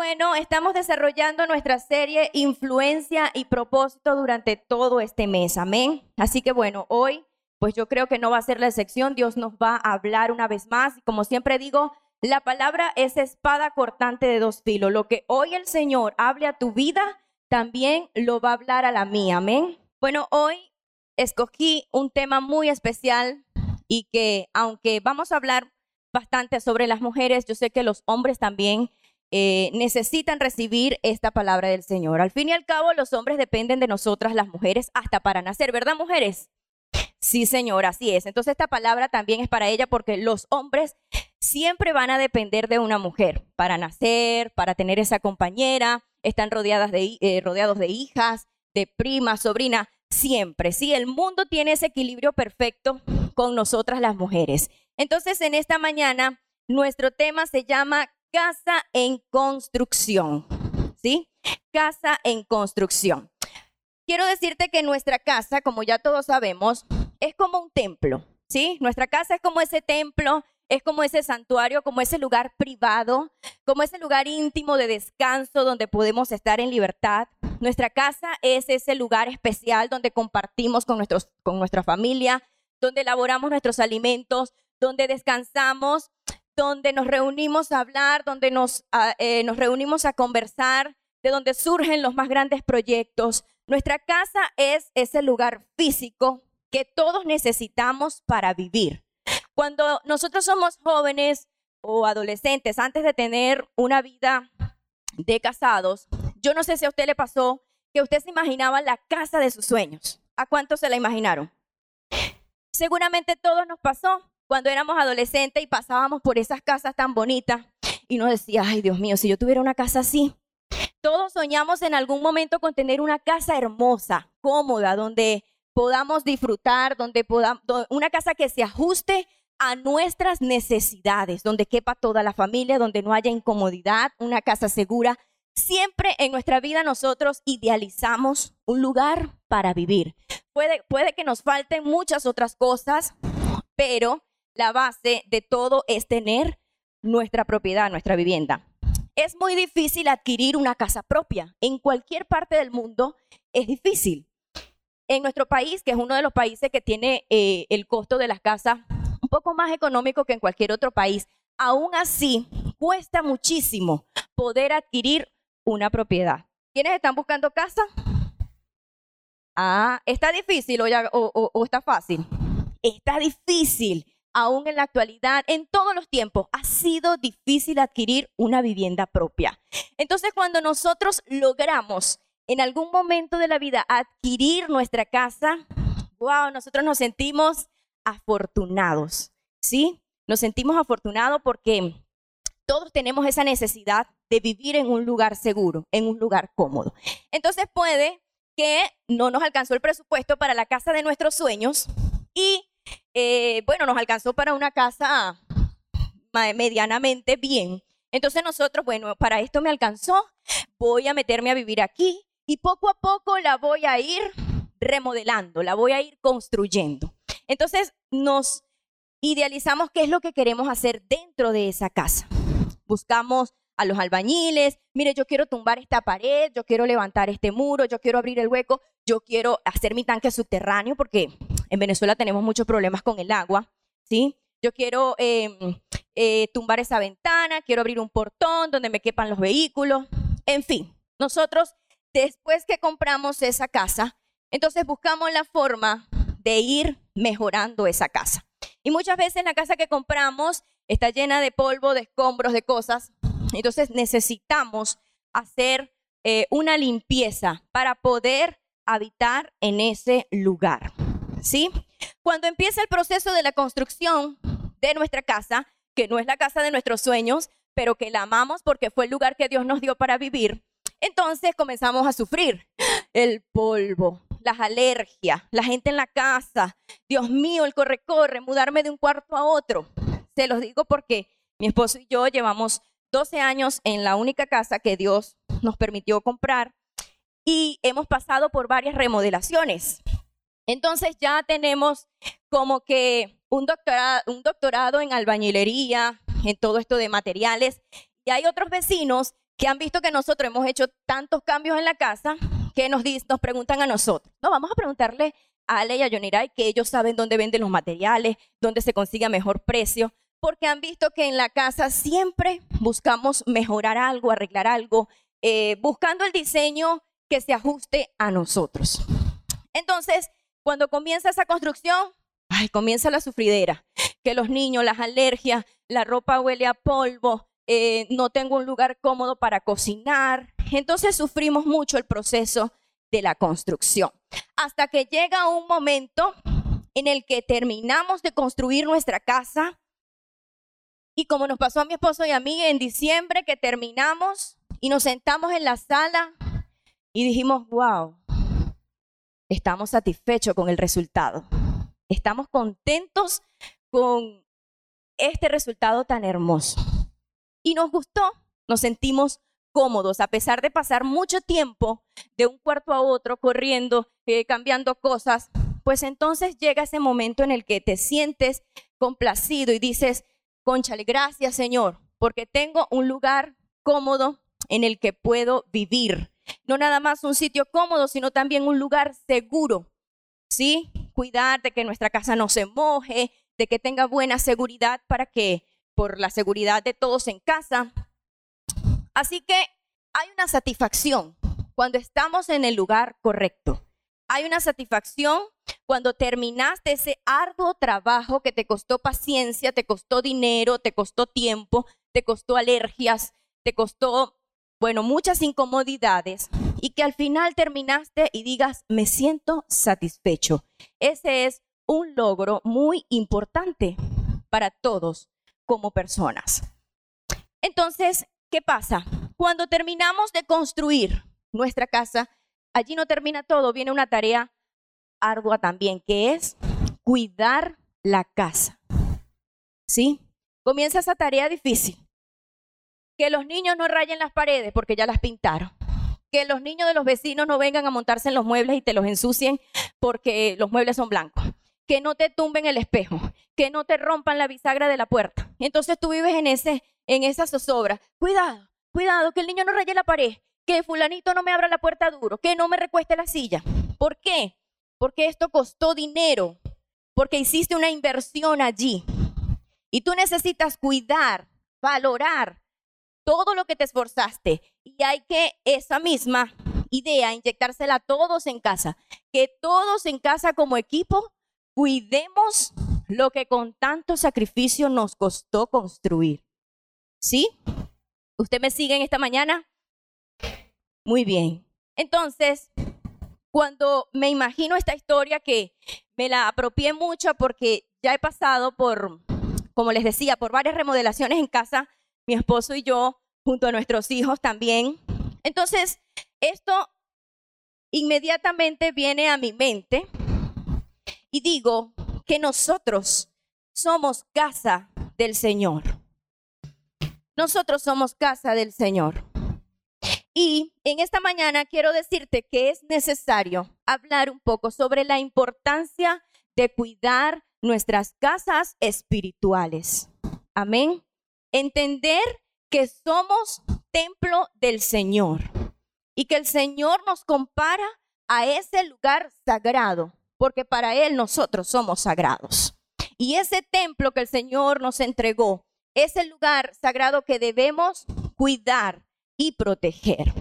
bueno, estamos desarrollando nuestra serie Influencia y propósito durante todo este mes. Amén. Así que bueno, hoy pues yo creo que no va a ser la excepción. Dios nos va a hablar una vez más. Y como siempre digo, la palabra es espada cortante de dos filos. Lo que hoy el Señor hable a tu vida, también lo va a hablar a la mía. Amén. Bueno, hoy escogí un tema muy especial y que aunque vamos a hablar bastante sobre las mujeres, yo sé que los hombres también eh, necesitan recibir esta palabra del Señor. Al fin y al cabo, los hombres dependen de nosotras, las mujeres, hasta para nacer, ¿verdad, mujeres? Sí, Señor, así es. Entonces esta palabra también es para ella porque los hombres siempre van a depender de una mujer para nacer, para tener esa compañera, están rodeadas de, eh, rodeados de hijas, de primas, sobrinas, siempre. Sí, el mundo tiene ese equilibrio perfecto con nosotras las mujeres. Entonces en esta mañana nuestro tema se llama casa en construcción. ¿Sí? Casa en construcción. Quiero decirte que nuestra casa, como ya todos sabemos, es como un templo. ¿Sí? Nuestra casa es como ese templo, es como ese santuario, como ese lugar privado, como ese lugar íntimo de descanso donde podemos estar en libertad. Nuestra casa es ese lugar especial donde compartimos con, nuestros, con nuestra familia, donde elaboramos nuestros alimentos, donde descansamos donde nos reunimos a hablar, donde nos, eh, nos reunimos a conversar, de donde surgen los más grandes proyectos. Nuestra casa es ese lugar físico que todos necesitamos para vivir. Cuando nosotros somos jóvenes o adolescentes, antes de tener una vida de casados, yo no sé si a usted le pasó que usted se imaginaba la casa de sus sueños. ¿A cuántos se la imaginaron? Seguramente todos nos pasó cuando éramos adolescentes y pasábamos por esas casas tan bonitas y nos decía, ay Dios mío, si yo tuviera una casa así. Todos soñamos en algún momento con tener una casa hermosa, cómoda, donde podamos disfrutar, donde podamos, una casa que se ajuste a nuestras necesidades, donde quepa toda la familia, donde no haya incomodidad, una casa segura. Siempre en nuestra vida nosotros idealizamos un lugar para vivir. Puede, puede que nos falten muchas otras cosas, pero la base de todo es tener nuestra propiedad, nuestra vivienda. Es muy difícil adquirir una casa propia. En cualquier parte del mundo es difícil. En nuestro país, que es uno de los países que tiene eh, el costo de las casas un poco más económico que en cualquier otro país, aún así cuesta muchísimo poder adquirir una propiedad. ¿Quiénes están buscando casa? Ah, ¿está difícil o está fácil? Está difícil aún en la actualidad, en todos los tiempos, ha sido difícil adquirir una vivienda propia. Entonces, cuando nosotros logramos en algún momento de la vida adquirir nuestra casa, wow, nosotros nos sentimos afortunados, ¿sí? Nos sentimos afortunados porque todos tenemos esa necesidad de vivir en un lugar seguro, en un lugar cómodo. Entonces puede que no nos alcanzó el presupuesto para la casa de nuestros sueños y eh, bueno, nos alcanzó para una casa medianamente bien. Entonces nosotros, bueno, para esto me alcanzó, voy a meterme a vivir aquí y poco a poco la voy a ir remodelando, la voy a ir construyendo. Entonces nos idealizamos qué es lo que queremos hacer dentro de esa casa. Buscamos a los albañiles, mire, yo quiero tumbar esta pared, yo quiero levantar este muro, yo quiero abrir el hueco, yo quiero hacer mi tanque subterráneo porque en Venezuela tenemos muchos problemas con el agua, ¿sí? Yo quiero em, eh, tumbar esa ventana, quiero abrir un portón donde me quepan los vehículos, en fin, nosotros después que compramos esa casa, entonces buscamos la forma de ir mejorando esa casa. Y muchas veces la casa que compramos está llena de polvo, de escombros, de cosas, entonces necesitamos hacer eh, una limpieza para poder habitar en ese lugar. ¿Sí? Cuando empieza el proceso de la construcción de nuestra casa, que no es la casa de nuestros sueños, pero que la amamos porque fue el lugar que Dios nos dio para vivir, entonces comenzamos a sufrir el polvo, las alergias, la gente en la casa, Dios mío, el corre-corre, mudarme de un cuarto a otro. Se los digo porque mi esposo y yo llevamos 12 años en la única casa que Dios nos permitió comprar y hemos pasado por varias remodelaciones. Entonces ya tenemos como que un doctorado, un doctorado en albañilería, en todo esto de materiales. Y hay otros vecinos que han visto que nosotros hemos hecho tantos cambios en la casa que nos, nos preguntan a nosotros. No, vamos a preguntarle a Ale y a Yonirai que ellos saben dónde venden los materiales, dónde se consigue a mejor precio, porque han visto que en la casa siempre buscamos mejorar algo, arreglar algo, eh, buscando el diseño que se ajuste a nosotros. Entonces, cuando comienza esa construcción, ay, comienza la sufridera, que los niños, las alergias, la ropa huele a polvo, eh, no tengo un lugar cómodo para cocinar. Entonces sufrimos mucho el proceso de la construcción. Hasta que llega un momento en el que terminamos de construir nuestra casa. Y como nos pasó a mi esposo y a mí en diciembre que terminamos y nos sentamos en la sala y dijimos, wow, estamos satisfechos con el resultado. Estamos contentos con este resultado tan hermoso. Y nos gustó, nos sentimos cómodos, a pesar de pasar mucho tiempo de un cuarto a otro corriendo, eh, cambiando cosas, pues entonces llega ese momento en el que te sientes complacido y dices, conchale, gracias Señor, porque tengo un lugar cómodo en el que puedo vivir. No nada más un sitio cómodo, sino también un lugar seguro. ¿Sí? Cuidar de que nuestra casa no se moje, de que tenga buena seguridad para que, por la seguridad de todos en casa. Así que hay una satisfacción cuando estamos en el lugar correcto. Hay una satisfacción cuando terminaste ese arduo trabajo que te costó paciencia, te costó dinero, te costó tiempo, te costó alergias, te costó bueno, muchas incomodidades y que al final terminaste y digas, me siento satisfecho. Ese es un logro muy importante para todos como personas. Entonces, ¿qué pasa? Cuando terminamos de construir nuestra casa, allí no termina todo, viene una tarea ardua también, que es cuidar la casa. ¿Sí? Comienza esa tarea difícil que los niños no rayen las paredes porque ya las pintaron. Que los niños de los vecinos no vengan a montarse en los muebles y te los ensucien porque los muebles son blancos. Que no te tumben el espejo, que no te rompan la bisagra de la puerta. Entonces tú vives en ese en esa zozobra. Cuidado, cuidado, que el niño no raye la pared, que fulanito no me abra la puerta duro, que no me recueste la silla. ¿Por qué? Porque esto costó dinero, porque hiciste una inversión allí. Y tú necesitas cuidar, valorar todo lo que te esforzaste y hay que esa misma idea inyectársela a todos en casa, que todos en casa como equipo cuidemos lo que con tanto sacrificio nos costó construir. ¿Sí? ¿Usted me sigue en esta mañana? Muy bien. Entonces, cuando me imagino esta historia que me la apropié mucho porque ya he pasado por, como les decía, por varias remodelaciones en casa, mi esposo y yo, junto a nuestros hijos también. Entonces, esto inmediatamente viene a mi mente y digo que nosotros somos casa del Señor. Nosotros somos casa del Señor. Y en esta mañana quiero decirte que es necesario hablar un poco sobre la importancia de cuidar nuestras casas espirituales. Amén. Entender que somos templo del Señor y que el Señor nos compara a ese lugar sagrado, porque para Él nosotros somos sagrados. Y ese templo que el Señor nos entregó es el lugar sagrado que debemos cuidar y proteger.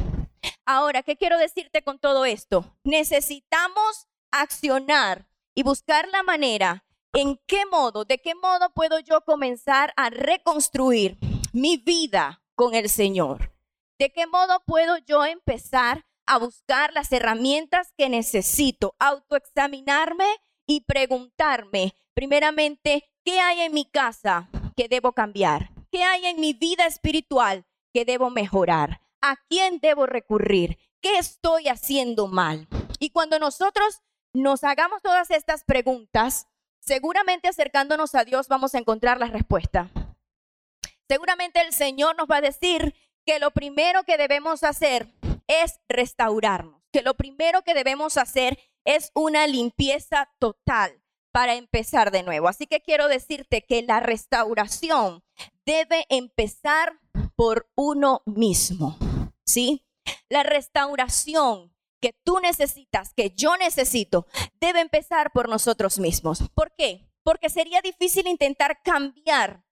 Ahora, ¿qué quiero decirte con todo esto? Necesitamos accionar y buscar la manera en qué modo, de qué modo puedo yo comenzar a reconstruir mi vida con el Señor? ¿De qué modo puedo yo empezar a buscar las herramientas que necesito, autoexaminarme y preguntarme, primeramente, ¿qué hay en mi casa que debo cambiar? ¿Qué hay en mi vida espiritual que debo mejorar? ¿A quién debo recurrir? ¿Qué estoy haciendo mal? Y cuando nosotros nos hagamos todas estas preguntas, seguramente acercándonos a Dios vamos a encontrar la respuesta. Seguramente el Señor nos va a decir que lo primero que debemos hacer es restaurarnos, que lo primero que debemos hacer es una limpieza total para empezar de nuevo. Así que quiero decirte que la restauración debe empezar por uno mismo. ¿sí? La restauración que tú necesitas, que yo necesito, debe empezar por nosotros mismos. ¿Por qué? Porque sería difícil intentar cambiar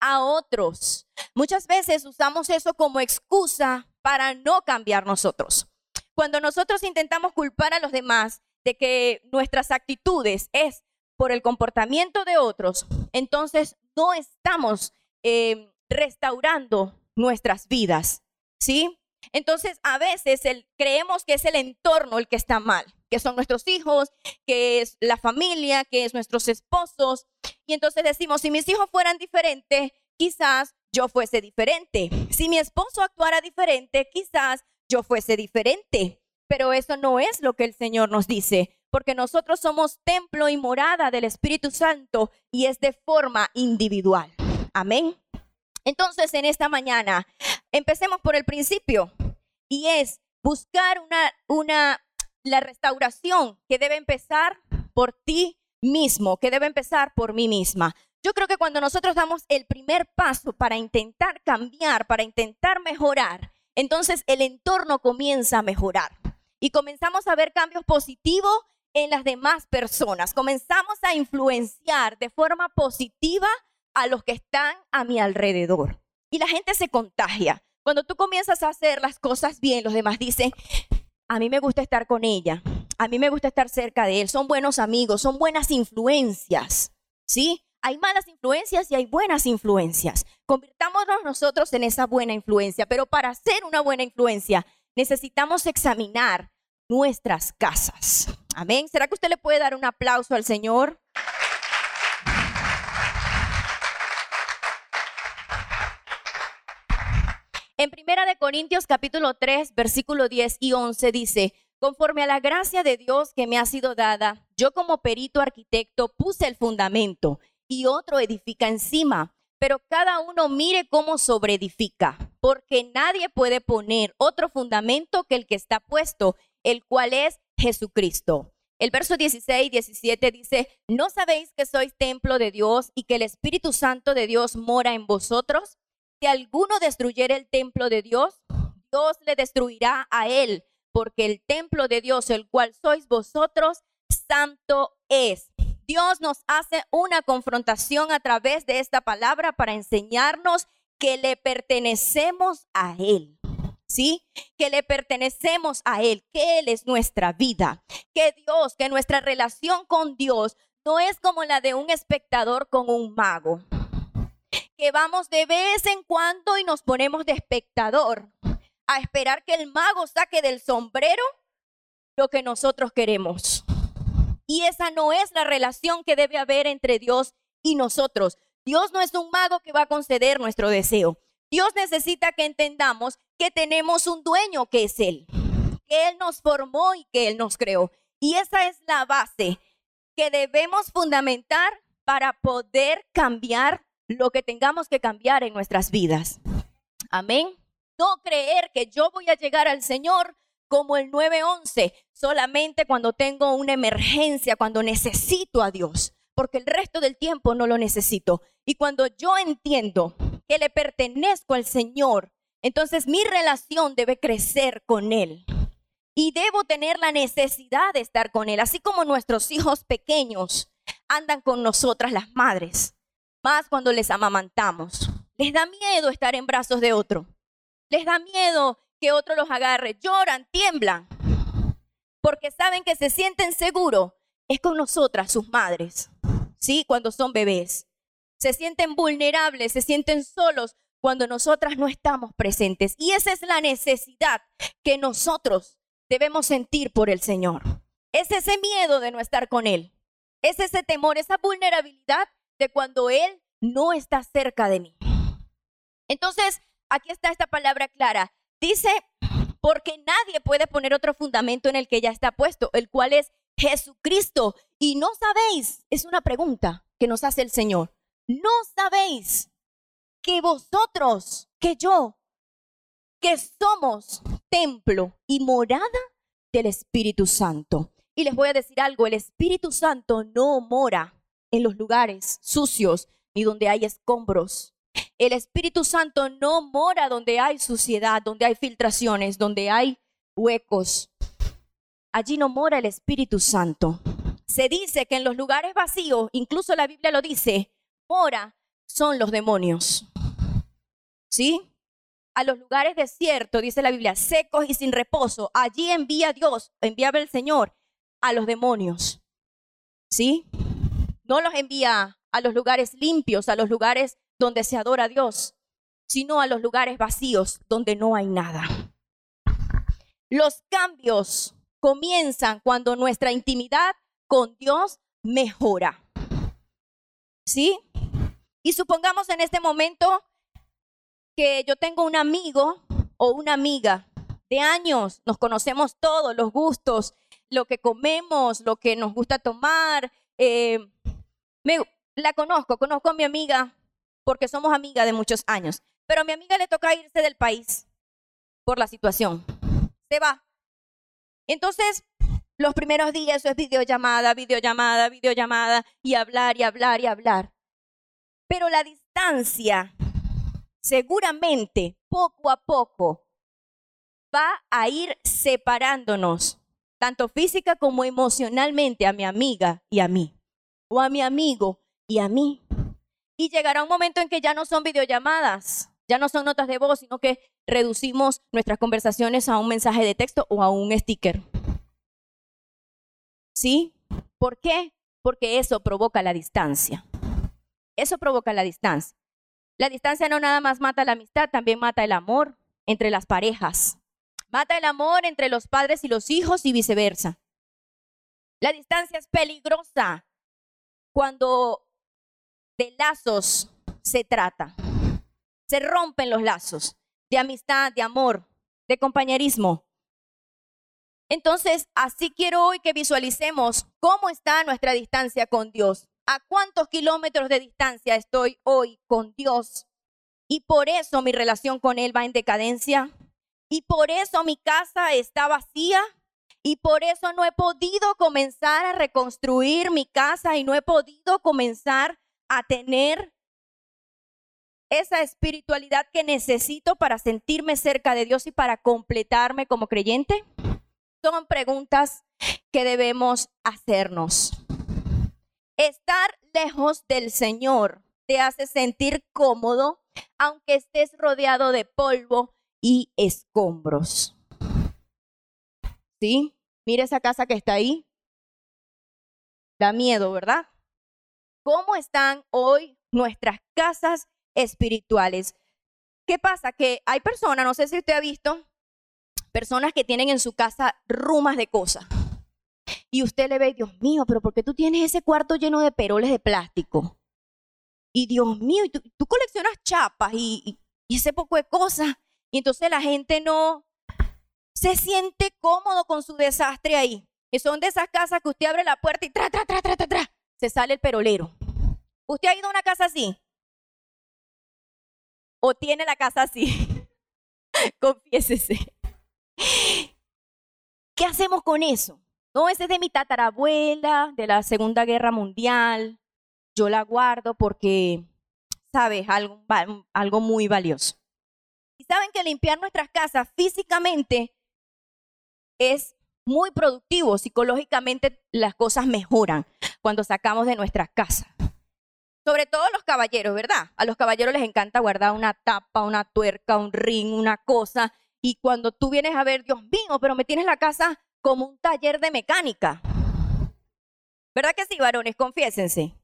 a otros. Muchas veces usamos eso como excusa para no cambiar nosotros. Cuando nosotros intentamos culpar a los demás de que nuestras actitudes es por el comportamiento de otros, entonces no estamos eh, restaurando nuestras vidas, ¿sí? Entonces, a veces creemos que es el entorno el que está mal, que son nuestros hijos, que es la familia, que es nuestros esposos. Y entonces decimos, si mis hijos fueran diferentes, quizás yo fuese diferente. Si mi esposo actuara diferente, quizás yo fuese diferente. Pero eso no es lo que el Señor nos dice, porque nosotros somos templo y morada del Espíritu Santo y es de forma individual. Amén. Entonces, en esta mañana, empecemos por el principio y es buscar una, la restauración que debe empezar por ti mismo, que debe empezar por mí misma. Yo creo que cuando nosotros damos el primer paso para intentar cambiar, para intentar mejorar, entonces el entorno comienza a mejorar y comenzamos a ver cambios positivos en las demás personas. Comenzamos a influenciar de forma positiva a los que están a mi alrededor. Y la gente se contagia. Cuando tú comienzas a hacer las cosas bien, los demás dicen, a mí me gusta estar con ella, a mí me gusta estar cerca de él, son buenos amigos, son buenas influencias, ¿sí? Hay malas influencias y hay buenas influencias. Convirtámonos nosotros en esa buena influencia, pero para ser una buena influencia necesitamos examinar nuestras casas. Amén. ¿Será que usted le puede dar un aplauso al Señor? En Primera de Corintios capítulo 3, versículo 10 y 11 dice, conforme a la gracia de Dios que me ha sido dada, yo como perito arquitecto puse el fundamento y otro edifica encima, pero cada uno mire cómo sobreedifica, porque nadie puede poner otro fundamento que el que está puesto, el cual es Jesucristo. El verso 16 y 17 dice, ¿no sabéis que sois templo de Dios y que el Espíritu Santo de Dios mora en vosotros? Si alguno destruyera el templo de Dios, Dios le destruirá a él, porque el templo de Dios, el cual sois vosotros, santo es. Dios nos hace una confrontación a través de esta palabra para enseñarnos que le pertenecemos a Él. ¿Sí? Que le pertenecemos a Él, que Él es nuestra vida, que Dios, que nuestra relación con Dios no es como la de un espectador con un mago que vamos de vez en cuando y nos ponemos de espectador a esperar que el mago saque del sombrero lo que nosotros queremos. Y esa no es la relación que debe haber entre Dios y nosotros. Dios no es un mago que va a conceder nuestro deseo. Dios necesita que entendamos que tenemos un dueño que es Él, que Él nos formó y que Él nos creó. Y esa es la base que debemos fundamentar para poder cambiar lo que tengamos que cambiar en nuestras vidas. Amén. No creer que yo voy a llegar al Señor como el 911, solamente cuando tengo una emergencia, cuando necesito a Dios, porque el resto del tiempo no lo necesito. Y cuando yo entiendo que le pertenezco al Señor, entonces mi relación debe crecer con Él. Y debo tener la necesidad de estar con Él, así como nuestros hijos pequeños andan con nosotras las madres más cuando les amamantamos. Les da miedo estar en brazos de otro. Les da miedo que otro los agarre. Lloran, tiemblan. Porque saben que se sienten seguros. Es con nosotras, sus madres. ¿Sí? Cuando son bebés. Se sienten vulnerables, se sienten solos cuando nosotras no estamos presentes. Y esa es la necesidad que nosotros debemos sentir por el Señor. Es ese miedo de no estar con Él. Es ese temor, esa vulnerabilidad de cuando Él no está cerca de mí. Entonces, aquí está esta palabra clara. Dice, porque nadie puede poner otro fundamento en el que ya está puesto, el cual es Jesucristo. Y no sabéis, es una pregunta que nos hace el Señor, no sabéis que vosotros, que yo, que somos templo y morada del Espíritu Santo. Y les voy a decir algo, el Espíritu Santo no mora en los lugares sucios ni donde hay escombros. el Espíritu Santo no mora donde hay suciedad, donde hay filtraciones, donde hay huecos. Allí no mora el Espíritu Santo. Se dice que en los lugares vacíos, incluso la Biblia lo dice, mora son los demonios. ¿Sí? A los lugares desiertos, dice la Biblia, secos y sin reposo, allí envía Dios, enviaba el Señor a los demonios. ¿Sí? No los envía a los lugares limpios, a los lugares donde se adora a Dios, sino a los lugares vacíos donde no hay nada. Los cambios comienzan cuando nuestra intimidad con Dios mejora. ¿Sí? Y supongamos en este momento que yo tengo un amigo o una amiga de años, nos conocemos todos, los gustos, lo que comemos, lo que nos gusta tomar. Eh, me, la conozco, conozco a mi amiga porque somos amigas de muchos años, pero a mi amiga le toca irse del país por la situación. Se va. Entonces, los primeros días eso es videollamada, videollamada, videollamada y hablar y hablar y hablar. Pero la distancia seguramente poco a poco va a ir separándonos, tanto física como emocionalmente, a mi amiga y a mí, o a mi amigo y a mí. Y llegará un momento en que ya no son videollamadas, ya no son notas de voz, sino que reducimos nuestras conversaciones a un mensaje de texto o a un sticker. ¿Sí? ¿Por qué? Porque eso provoca la distancia. Eso provoca la distancia. La distancia no nada más mata la amistad, también mata el amor entre las parejas. Mata el amor entre los padres y los hijos y viceversa. La distancia es peligrosa cuando de lazos se trata. Se rompen los lazos de amistad, de amor, de compañerismo. Entonces, así quiero hoy que visualicemos cómo está nuestra distancia con Dios. ¿A cuántos kilómetros de distancia estoy hoy con Dios? Y por eso mi relación con Él va en decadencia. Y por eso mi casa está vacía. Y por eso no he podido comenzar a reconstruir mi casa y no he podido comenzar a tener esa espiritualidad que necesito para sentirme cerca de Dios y para completarme como creyente? Son preguntas que debemos hacernos. Estar lejos del Señor te hace sentir cómodo aunque estés rodeado de polvo y escombros. ¿Sí? Mire esa casa que está ahí. Da miedo, ¿verdad? ¿Cómo están hoy nuestras casas espirituales? ¿Qué pasa? Que hay personas, no sé si usted ha visto, personas que tienen en su casa rumas de cosas y usted le ve, Dios mío, pero ¿por qué tú tienes ese cuarto lleno de peroles de plástico? Y Dios mío, tú, coleccionas chapas y, ese poco de cosas. Y entonces la gente no se siente cómodo con su desastre ahí. Y son de esas casas que usted abre la puerta y tra, tra, tra, tra, tra, tra, se sale el perolero. ¿Usted ha ido a una casa así? ¿O tiene la casa así? Confiésese. ¿Qué hacemos con eso? No, ese es de mi tatarabuela, de la Segunda Guerra Mundial. Yo la guardo porque, ¿sabes? Algo, algo muy valioso. Y saben que limpiar nuestras casas físicamente es muy productivo. Psicológicamente las cosas mejoran cuando sacamos de nuestras casas. Sobre todo los caballeros, ¿verdad? A los caballeros les encanta guardar una tapa, una tuerca, un ring, una cosa. Y cuando tú vienes a ver, Dios mío, pero me tienes la casa como un taller de mecánica. ¿Verdad que sí, varones? Confiésense.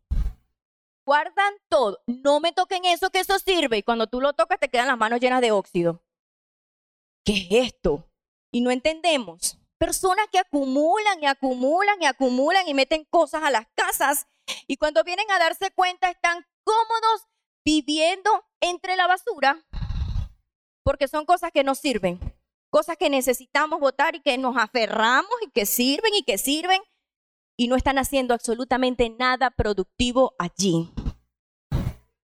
Guardan todo. No me toquen eso, que eso sirve. Y cuando tú lo tocas, te quedan las manos llenas de óxido. ¿Qué es esto? Y no entendemos. Personas que acumulan y acumulan y acumulan y meten cosas a las casas. Y cuando vienen a darse cuenta, están cómodos viviendo entre la basura porque son cosas que no sirven cosas que necesitamos votar y que nos aferramos y que sirven y que sirven y no están haciendo absolutamente nada productivo allí.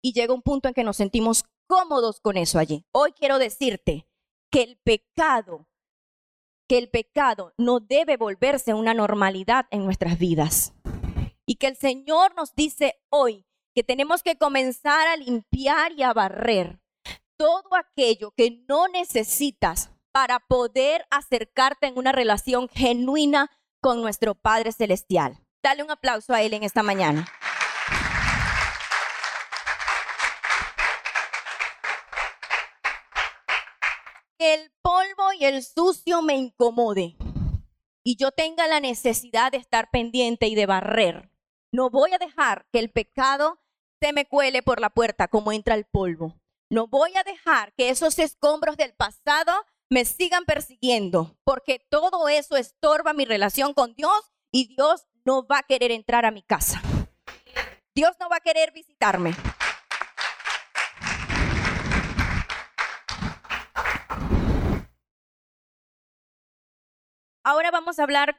Y llega un punto en que nos sentimos cómodos con eso allí. Hoy quiero decirte que el pecado, que el pecado no debe volverse una normalidad en nuestras vidas. Y que el Señor nos dice hoy que tenemos que comenzar a limpiar y a barrer todo aquello que no necesitas para poder acercarte en una relación genuina con nuestro Padre Celestial. Dale un aplauso a Él en esta mañana. El polvo y el sucio me incomode y yo tenga la necesidad de estar pendiente y de barrer. No voy a dejar que el pecado se me cuele por la puerta como entra el polvo. No voy a dejar que esos escombros del pasado me sigan persiguiendo, porque todo eso estorba mi relación con Dios y Dios no va a querer entrar a mi casa. Dios no va a querer visitarme. Ahora vamos a hablar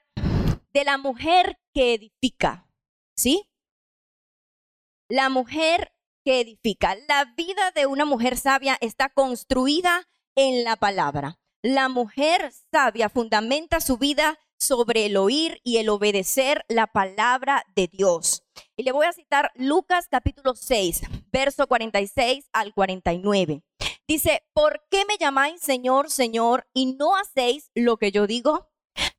de la mujer que edifica, ¿sí? La mujer que edifica. La vida de una mujer sabia está construida en la palabra. La mujer sabia fundamenta su vida sobre el oír y el obedecer la palabra de Dios. Y le voy a citar Lucas capítulo 6, verso 46 al 49. Dice, ¿por qué me llamáis Señor, Señor, y no hacéis lo que yo digo?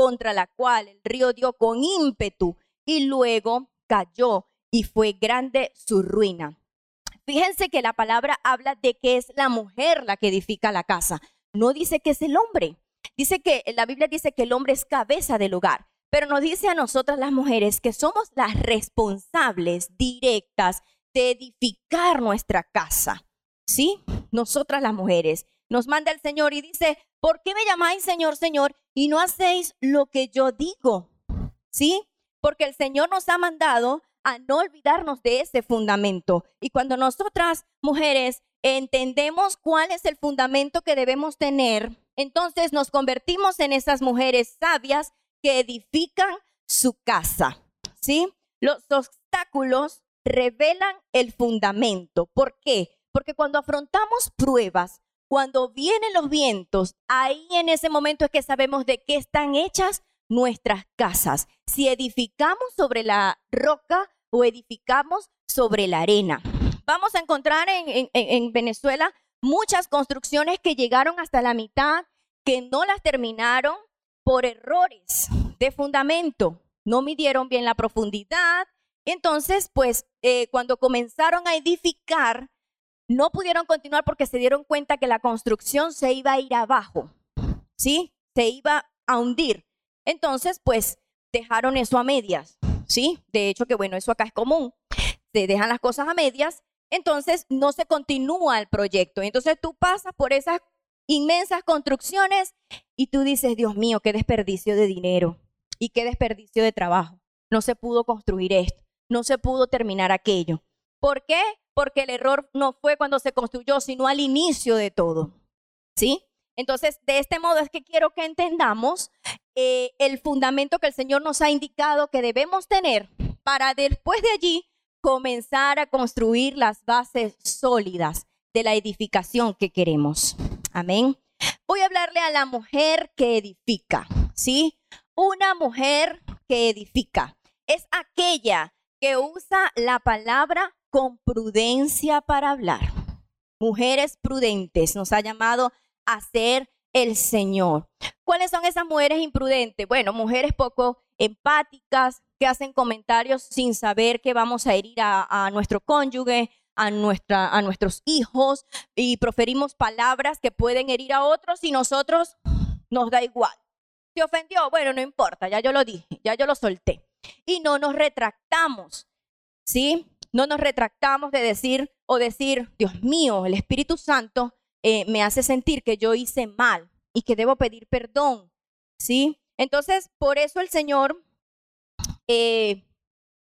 contra la cual el río dio con ímpetu y luego cayó y fue grande su ruina. Fíjense que la palabra habla de que es la mujer la que edifica la casa. No dice que es el hombre. Dice que la Biblia dice que el hombre es cabeza del hogar, pero nos dice a nosotras las mujeres que somos las responsables directas de edificar nuestra casa. ¿Sí? Nosotras las mujeres. Nos manda el Señor y dice, ¿por qué me llamáis Señor, Señor y no hacéis lo que yo digo? ¿Sí? Porque el Señor nos ha mandado a no olvidarnos de ese fundamento. Y cuando nosotras, mujeres, entendemos cuál es el fundamento que debemos tener, entonces nos convertimos en esas mujeres sabias que edifican su casa. ¿Sí? Los obstáculos revelan el fundamento. ¿Por qué? Porque cuando afrontamos pruebas, cuando vienen los vientos, ahí en ese momento es que sabemos de qué están hechas nuestras casas, si edificamos sobre la roca o edificamos sobre la arena. Vamos a encontrar en, Venezuela muchas construcciones que llegaron hasta la mitad, que no las terminaron por errores de fundamento. No midieron bien la profundidad. Entonces, pues, eh, cuando comenzaron a edificar, no pudieron continuar porque se dieron cuenta que la construcción se iba a ir abajo, ¿sí? Se iba a hundir. Entonces, pues dejaron eso a medias, ¿sí? De hecho, que bueno, eso acá es común. Se dejan las cosas a medias, entonces no se continúa el proyecto. Entonces tú pasas por esas inmensas construcciones y tú dices, Dios mío, qué desperdicio de dinero y qué desperdicio de trabajo. No se pudo construir esto, no se pudo terminar aquello. ¿Por qué? Porque el error no fue cuando se construyó, sino al inicio de todo. ¿Sí? Entonces, de este modo es que quiero que entendamos eh, el fundamento que el Señor nos ha indicado que debemos tener para después de allí comenzar a construir las bases sólidas de la edificación que queremos. Amén. Voy a hablarle a la mujer que edifica, ¿sí? Una mujer que edifica es aquella que usa la palabra con prudencia para hablar. Mujeres prudentes nos ha llamado hacer el Señor. ¿Cuáles son esas mujeres imprudentes? Bueno, mujeres poco empáticas, que hacen comentarios sin saber que vamos a herir a, nuestro cónyuge, a, nuestra, a nuestros hijos, y proferimos palabras que pueden herir a otros y nosotros nos da igual. ¿Se ofendió? Bueno, no importa, ya yo lo dije, ya yo lo solté. Y no nos retractamos, ¿sí? No nos retractamos de decir o decir, Dios mío, el Espíritu Santo eh, me hace sentir que yo hice mal y que debo pedir perdón, ¿sí? Entonces, por eso el Señor eh,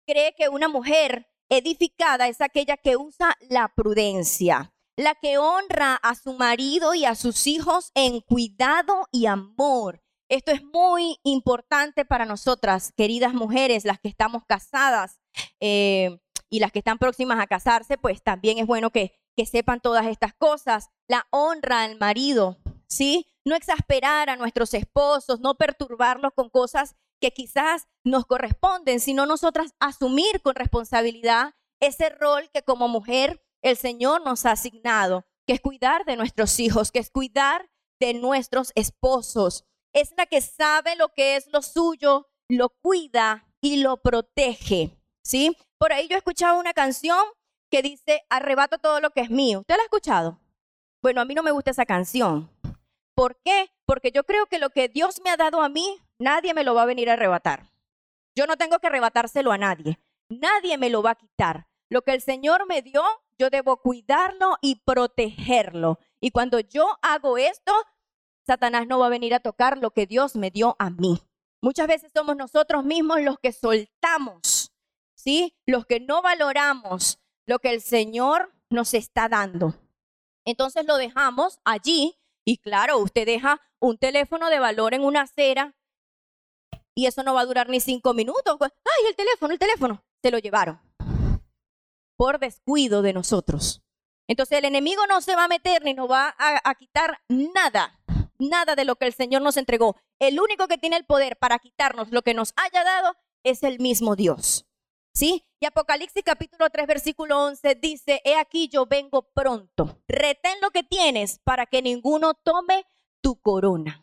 cree que una mujer edificada es aquella que usa la prudencia, la que honra a su marido y a sus hijos en cuidado y amor. Esto es muy importante para nosotras, queridas mujeres, las que estamos casadas eh, y las que están próximas a casarse, pues también es bueno que, que sepan todas estas cosas. La honra al marido, ¿sí? No exasperar a nuestros esposos, no perturbarlos con cosas que quizás nos corresponden, sino nosotras asumir con responsabilidad ese rol que como mujer el Señor nos ha asignado, que es cuidar de nuestros hijos, que es cuidar de nuestros esposos. Es la que sabe lo que es lo suyo, lo cuida y lo protege. ¿Sí? Por ahí yo he escuchado una canción que dice, arrebato todo lo que es mío. ¿Usted la ha escuchado? Bueno, a mí no me gusta esa canción. ¿Por qué? Porque yo creo que lo que Dios me ha dado a mí, nadie me lo va a venir a arrebatar. Yo no tengo que arrebatárselo a nadie. Nadie me lo va a quitar. Lo que el Señor me dio, yo debo cuidarlo y protegerlo. Y cuando yo hago esto, Satanás no va a venir a tocar lo que Dios me dio a mí. Muchas veces somos nosotros mismos los que soltamos, ¿sí? Los que no valoramos lo que el Señor nos está dando. Entonces lo dejamos allí y claro, usted deja un teléfono de valor en una acera y eso no va a durar ni cinco minutos. Pues, ¡Ay, el teléfono, el teléfono! Se lo llevaron por descuido de nosotros. Entonces el enemigo no se va a meter ni nos va a, a quitar nada, nada de lo que el Señor nos entregó. El único que tiene el poder para quitarnos lo que nos haya dado es el mismo Dios. Y Apocalipsis capítulo 3 versículo 11 dice, he aquí yo vengo pronto, retén lo que tienes para que ninguno tome tu corona.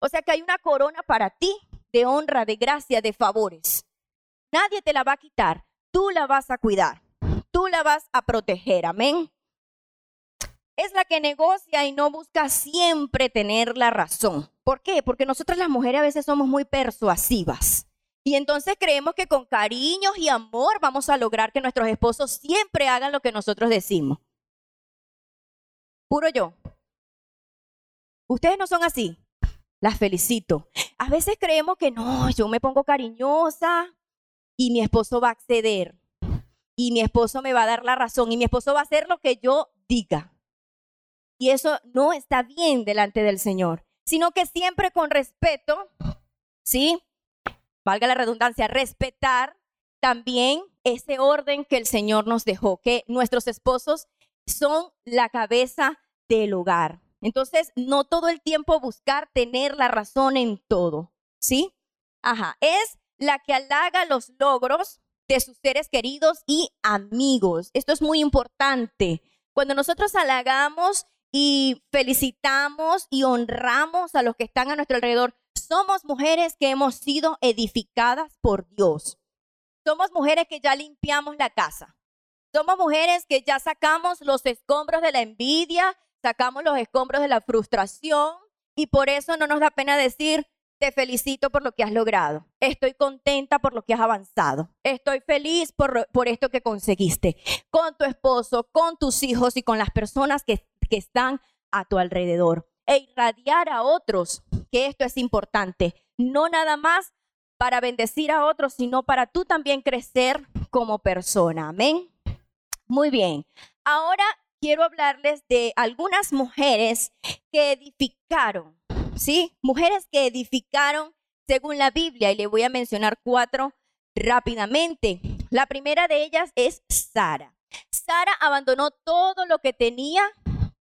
O sea que hay una corona para ti de honra, de gracia, de favores. Nadie te la va a quitar, tú la vas a cuidar, tú la vas a proteger, amén. Es la que negocia y no busca siempre tener la razón. ¿Por qué? Porque nosotras las mujeres a veces somos muy persuasivas. Y entonces creemos que con cariños y amor vamos a lograr que nuestros esposos siempre hagan lo que nosotros decimos. Puro yo. Ustedes no son así. Las felicito. A veces creemos que no, yo me pongo cariñosa y mi esposo va a acceder. Y mi esposo me va a dar la razón y mi esposo va a hacer lo que yo diga. Y eso no está bien delante del Señor, sino que siempre con respeto, ¿sí? Valga la redundancia, respetar también ese orden que el Señor nos dejó, que nuestros esposos son la cabeza del hogar. Entonces, no todo el tiempo buscar tener la razón en todo, ¿sí? Ajá, es la que halaga los logros de sus seres queridos y amigos. Esto es muy importante. Cuando nosotros halagamos y felicitamos y honramos a los que están a nuestro alrededor, somos mujeres que hemos sido edificadas por Dios. Somos mujeres que ya limpiamos la casa. Somos mujeres que ya sacamos los escombros de la envidia, sacamos los escombros de la frustración y por eso no nos da pena decir, te felicito por lo que has logrado. Estoy contenta por lo que has avanzado. Estoy feliz por, por esto que conseguiste con tu esposo, con tus hijos y con las personas que, que están a tu alrededor. E irradiar a otros que esto es importante, no nada más para bendecir a otros, sino para tú también crecer como persona. Amén. Muy bien. Ahora quiero hablarles de algunas mujeres que edificaron, ¿sí? Mujeres que edificaron según la Biblia y le voy a mencionar cuatro rápidamente. La primera de ellas es Sara. Sara abandonó todo lo que tenía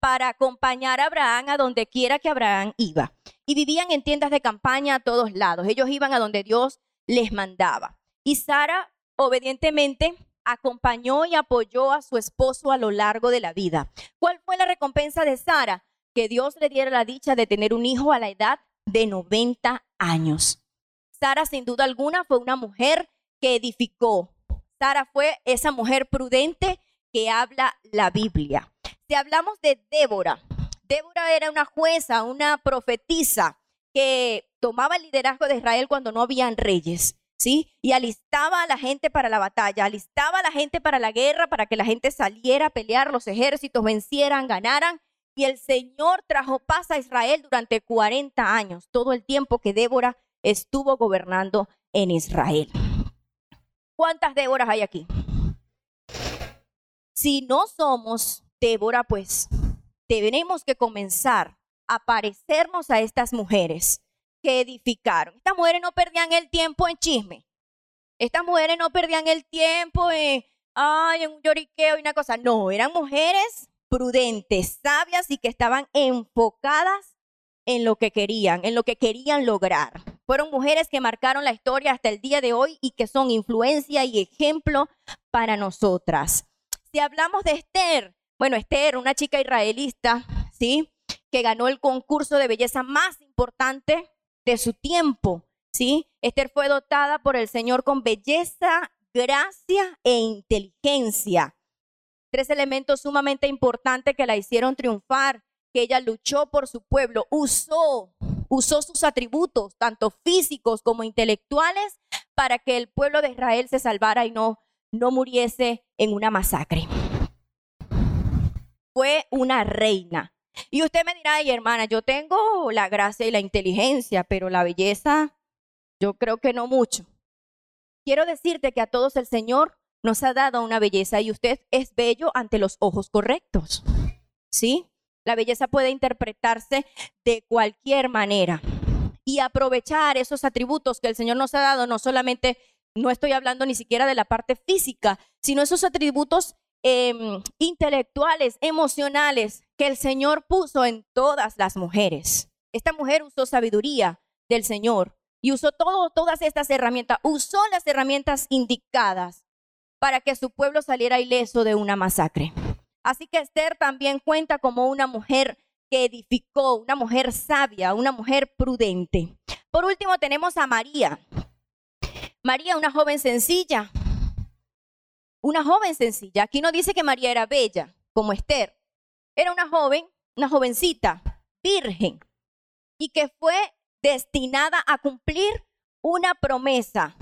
para acompañar a Abraham a donde quiera que Abraham iba. Y vivían en tiendas de campaña a todos lados. Ellos iban a donde Dios les mandaba. Y Sara obedientemente acompañó y apoyó a su esposo a lo largo de la vida. ¿Cuál fue la recompensa de Sara? Que Dios le diera la dicha de tener un hijo a la edad de 90 años. Sara, sin duda alguna, fue una mujer que edificó. Sara fue esa mujer prudente que habla la Biblia. Si hablamos de Débora, Débora era una jueza, una profetisa que tomaba el liderazgo de Israel cuando no habían reyes. ¿Sí? Y alistaba a la gente para la batalla, alistaba a la gente para la guerra, para que la gente saliera a pelear, los ejércitos vencieran, ganaran. Y el Señor trajo paz a Israel durante 40 años, todo el tiempo que Débora estuvo gobernando en Israel. ¿Cuántas Déboras hay aquí? si no somos Débora, pues tenemos que comenzar a parecernos a estas mujeres que edificaron. Estas mujeres no perdían el tiempo en chisme. Estas mujeres no perdían el tiempo en, ay, en un lloriqueo y una cosa. No, eran mujeres prudentes, sabias y que estaban enfocadas en lo que querían, en lo que querían lograr. Fueron mujeres que marcaron la historia hasta el día de hoy y que son influencia y ejemplo para nosotras. Si hablamos de Esther, bueno, Esther, una chica israelista, ¿sí? Que ganó el concurso de belleza más importante de su tiempo, ¿sí? Esther fue dotada por el Señor con belleza, gracia e inteligencia. Tres elementos sumamente importantes que la hicieron triunfar, que ella luchó por su pueblo, usó, usó sus atributos, tanto físicos como intelectuales, para que el pueblo de Israel se salvara y no, no muriese en una masacre. Fue una reina. Y usted me dirá, ay hermana, yo tengo la gracia y la inteligencia, pero la belleza, yo creo que no mucho. Quiero decirte que a todos el Señor nos ha dado una belleza y usted es bello ante los ojos correctos. ¿Sí? La belleza puede interpretarse de cualquier manera y aprovechar esos atributos que el Señor nos ha dado, no solamente, no estoy hablando ni siquiera de la parte física, sino esos atributos em, intelectuales, emocionales que el Señor puso en todas las mujeres. Esta mujer usó sabiduría del Señor y usó todas estas herramientas, usó las herramientas indicadas para que su pueblo saliera ileso de una masacre. Así que Esther también cuenta como una mujer que edificó, una mujer sabia, una mujer prudente. Por último tenemos a María. María, una joven sencilla. Una joven sencilla. Aquí no dice que María era bella, como Esther. Era una joven, una jovencita, virgen, y que fue destinada a cumplir una promesa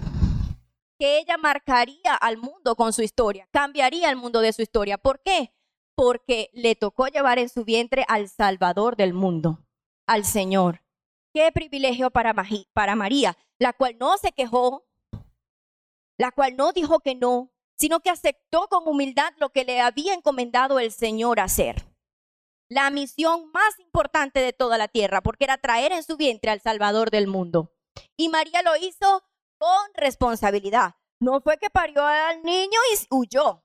que ella marcaría al mundo con su historia, cambiaría el mundo de su historia. ¿Por qué? Porque le tocó llevar en su vientre al Salvador del mundo, al Señor. Qué privilegio para, para María, la cual no se quejó, la cual no dijo que no, sino que aceptó con humildad lo que le había encomendado el Señor hacer. La misión más importante de toda la tierra, porque era traer en su vientre al Salvador del mundo. Y María lo hizo con responsabilidad. No fue que parió al niño y huyó.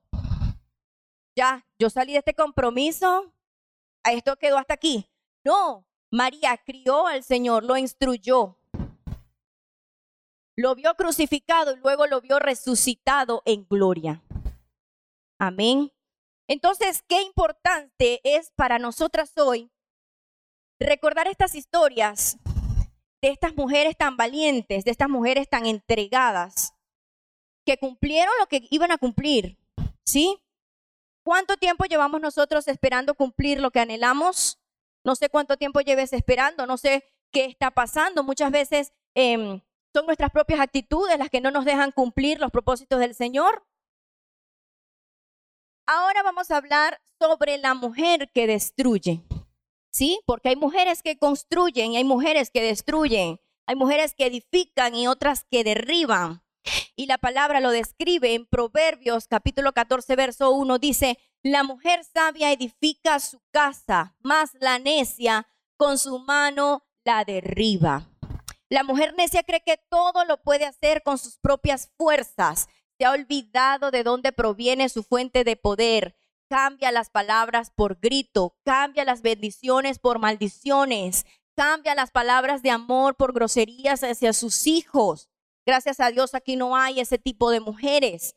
Ya, yo salí de este compromiso, esto quedó hasta aquí. No, María crió al Señor, lo instruyó. Lo vio crucificado y luego lo vio resucitado en gloria. Amén. Entonces, qué importante es para nosotras hoy recordar estas historias de estas mujeres tan valientes, de estas mujeres tan entregadas, que cumplieron lo que iban a cumplir, ¿sí? ¿Cuánto tiempo llevamos nosotros esperando cumplir lo que anhelamos? No sé cuánto tiempo lleves esperando, no sé qué está pasando. Muchas veces em, son nuestras propias actitudes las que no nos dejan cumplir los propósitos del Señor. Ahora vamos a hablar sobre la mujer que destruye. ¿sí? Porque hay mujeres que construyen y hay mujeres que destruyen, hay mujeres que edifican y otras que derriban. Y la palabra lo describe en Proverbios capítulo 14, verso 1, dice, la mujer sabia edifica su casa, más la necia con su mano la derriba. La mujer necia cree que todo lo puede hacer con sus propias fuerzas. Se ha olvidado de dónde proviene su fuente de poder cambia las palabras por grito, cambia las bendiciones por maldiciones, cambia las palabras de amor por groserías hacia sus hijos. Gracias a Dios aquí no hay ese tipo de mujeres,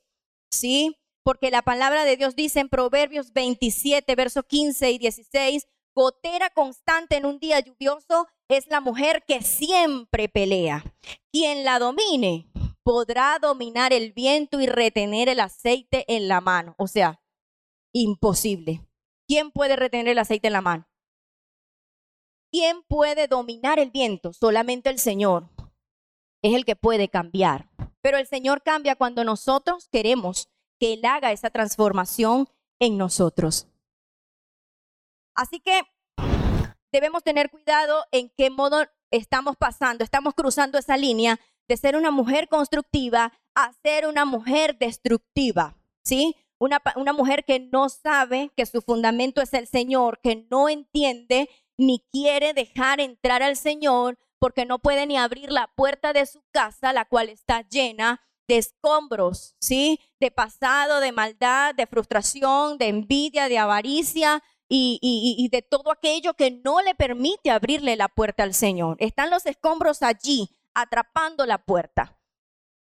¿sí? Porque la palabra de Dios dice en Proverbios 27, versos 15 y 16, gotera constante en un día lluvioso es la mujer que siempre pelea. Quien la domine podrá dominar el viento y retener el aceite en la mano. O sea, imposible. ¿Quién puede retener el aceite en la mano? ¿Quién puede dominar el viento? Solamente el Señor. Es el que puede cambiar. Pero el Señor cambia cuando nosotros queremos que Él haga esa transformación en nosotros. Así que debemos tener cuidado en qué modo estamos pasando. Estamos cruzando esa línea de ser una mujer constructiva a ser una mujer destructiva. ¿Sí? una, una mujer que no sabe que su fundamento es el Señor, que no entiende ni quiere dejar entrar al Señor porque no puede ni abrir la puerta de su casa, la cual está llena de escombros, ¿sí? De pasado, de maldad, de frustración, de envidia, de avaricia y, y, de todo aquello que no le permite abrirle la puerta al Señor. Están los escombros allí, atrapando la puerta.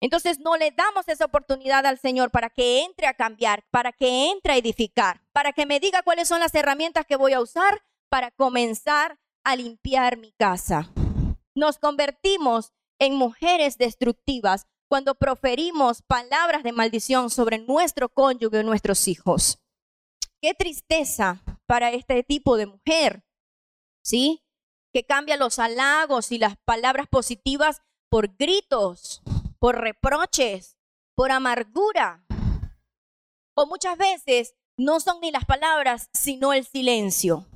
Entonces no le damos esa oportunidad al Señor para que entre a cambiar, para que entre a edificar, para que me diga cuáles son las herramientas que voy a usar para comenzar a limpiar mi casa. Nos convertimos en mujeres destructivas cuando proferimos palabras de maldición sobre nuestro cónyuge y nuestros hijos. Qué tristeza para este tipo de mujer, ¿sí? Que cambia los halagos y las palabras positivas por gritos, por reproches, por amargura. O muchas veces no son ni las palabras, sino el silencio.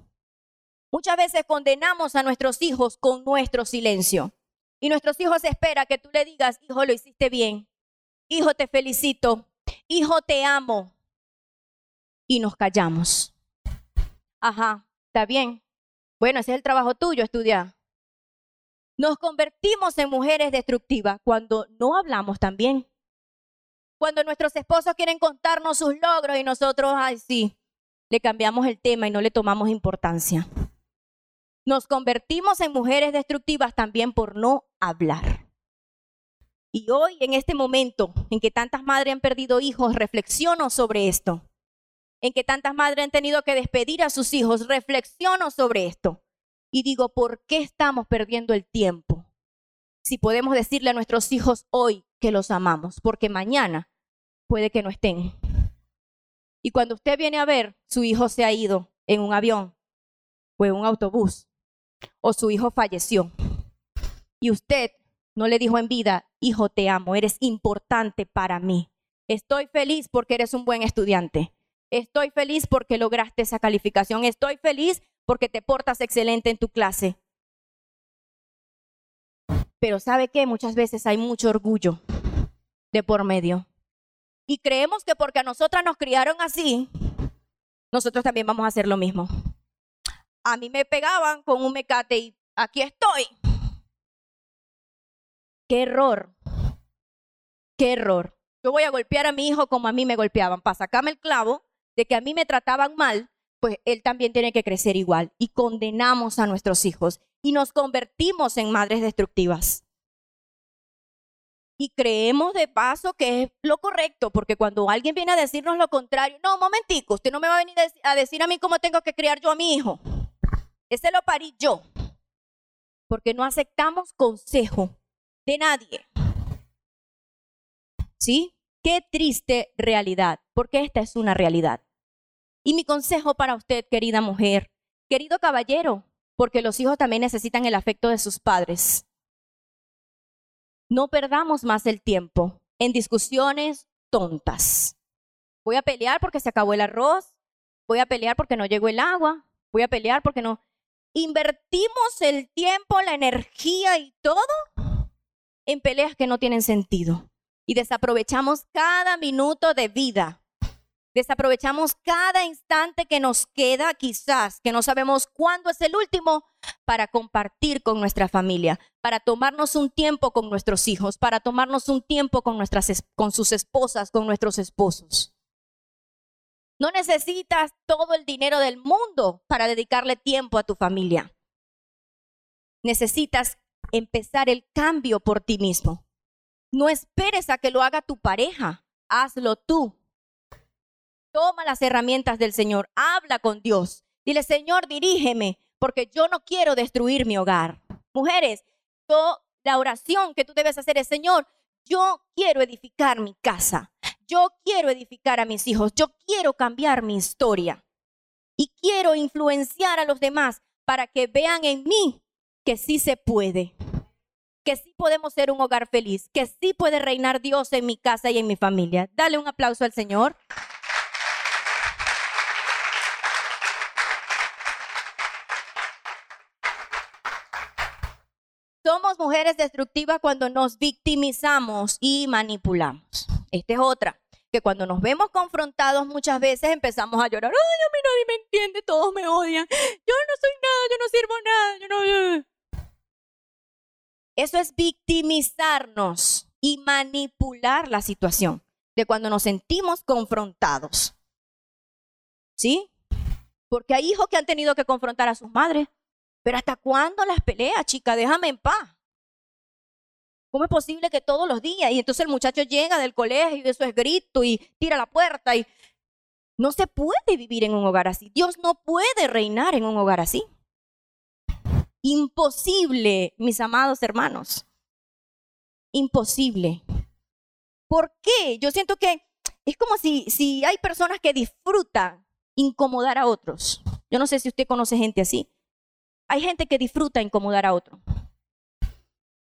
Muchas veces condenamos a nuestros hijos con nuestro silencio. Y nuestros hijos esperan que tú le digas, hijo, lo hiciste bien. Hijo, te felicito. Hijo, te amo. Y nos callamos. Ajá, está bien. Bueno, ese es el trabajo tuyo, estudiar. Nos convertimos en mujeres destructivas cuando no hablamos también. Cuando nuestros esposos quieren contarnos sus logros y nosotros, ay, sí, le cambiamos el tema y no le tomamos importancia. Nos convertimos en mujeres destructivas también por no hablar. Y hoy, en este momento en que tantas madres han perdido hijos, reflexiono sobre esto. En que tantas madres han tenido que despedir a sus hijos, reflexiono sobre esto. Y digo, ¿por qué estamos perdiendo el tiempo? Si podemos decirle a nuestros hijos hoy que los amamos, porque mañana puede que no estén. Y cuando usted viene a ver, su hijo se ha ido en un avión o en un autobús o su hijo falleció y usted no le dijo en vida, hijo, te amo, eres importante para mí. Estoy feliz porque eres un buen estudiante. Estoy feliz porque lograste esa calificación. Estoy feliz porque te portas excelente en tu clase. Pero ¿sabe qué? Muchas veces hay mucho orgullo de por medio. Y creemos que porque a nosotras nos criaron así, nosotros también vamos a hacer lo mismo a mí me pegaban con un mecate y aquí estoy. Qué error. Qué error. Yo voy a golpear a mi hijo como a mí me golpeaban, para sacarme el clavo de que a mí me trataban mal, pues él también tiene que crecer igual. Y condenamos a nuestros hijos y nos convertimos en madres destructivas. Y creemos de paso que es lo correcto, porque cuando alguien viene a decirnos lo contrario, no, momentico, usted no me va a venir a decir a mí cómo tengo que criar yo a mi hijo. Ese lo parí yo, porque no aceptamos consejo de nadie. ¿Sí? Qué triste realidad, porque esta es una realidad. Y mi consejo para usted, querida mujer, querido caballero, porque los hijos también necesitan el afecto de sus padres. No perdamos más el tiempo en discusiones tontas. Voy a pelear porque se acabó el arroz, voy a pelear porque no llegó el agua, voy a pelear porque no invertimos el tiempo, la energía y todo en peleas que no tienen sentido. Y desaprovechamos cada minuto de vida. Desaprovechamos cada instante que nos queda, quizás, que no sabemos cuándo es el último, para compartir con nuestra familia, para tomarnos un tiempo con nuestros hijos, para tomarnos un tiempo con, nuestras, con sus esposas, con nuestros esposos. No necesitas todo el dinero del mundo para dedicarle tiempo a tu familia. Necesitas empezar el cambio por ti mismo. No esperes a que lo haga tu pareja, hazlo tú. Toma las herramientas del Señor, habla con Dios. Dile, Señor, dirígeme, porque yo no quiero destruir mi hogar. Mujeres, la oración que tú debes hacer es, Señor, yo quiero edificar mi casa. Yo quiero edificar a mis hijos. Yo quiero cambiar mi historia. Y quiero influenciar a los demás para que vean en mí que sí se puede. Que sí podemos ser un hogar feliz. Que sí puede reinar Dios en mi casa y en mi familia. Dale un aplauso al Señor. Somos mujeres destructivas cuando nos victimizamos y manipulamos. Esta es otra. que cuando nos vemos confrontados muchas veces empezamos a llorar. Ay, a mí nadie me entiende, todos me odian. Yo no soy nada, yo no sirvo nada, yo no... Eso es victimizarnos y manipular la situación de cuando nos sentimos confrontados. ¿Sí? Porque hay hijos que han tenido que confrontar a sus madres. Pero ¿hasta cuándo las peleas, chica? Déjame en paz. ¿Cómo es posible que todos los días? Y entonces el muchacho llega del colegio y eso es grito y tira la puerta y no se puede vivir en un hogar así. Dios no puede reinar en un hogar así. Imposible, mis amados hermanos. Imposible. ¿Por qué? Yo siento que es como si, si hay personas que disfrutan incomodar a otros. Yo no sé si usted conoce gente así. Hay gente que disfruta incomodar a otro.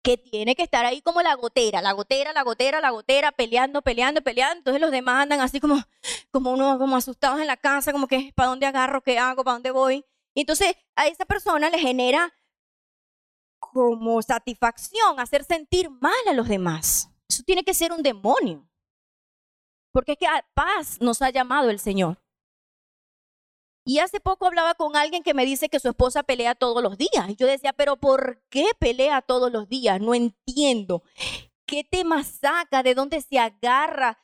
Que tiene que estar ahí como la gotera, la gotera, la gotera, la gotera, peleando, peleando, peleando. Entonces los demás andan así como, como uno, como asustados en la casa, como que, ¿para dónde agarro? ¿Qué hago? ¿Para dónde voy? Entonces a esa persona le genera como satisfacción hacer sentir mal a los demás. Eso tiene que ser un demonio. Porque es que a paz nos ha llamado el Señor. Y hace poco hablaba con alguien que me dice que su esposa pelea todos los días. Y yo decía, pero ¿por qué pelea todos los días? No entiendo. ¿Qué tema saca? ¿De dónde se agarra?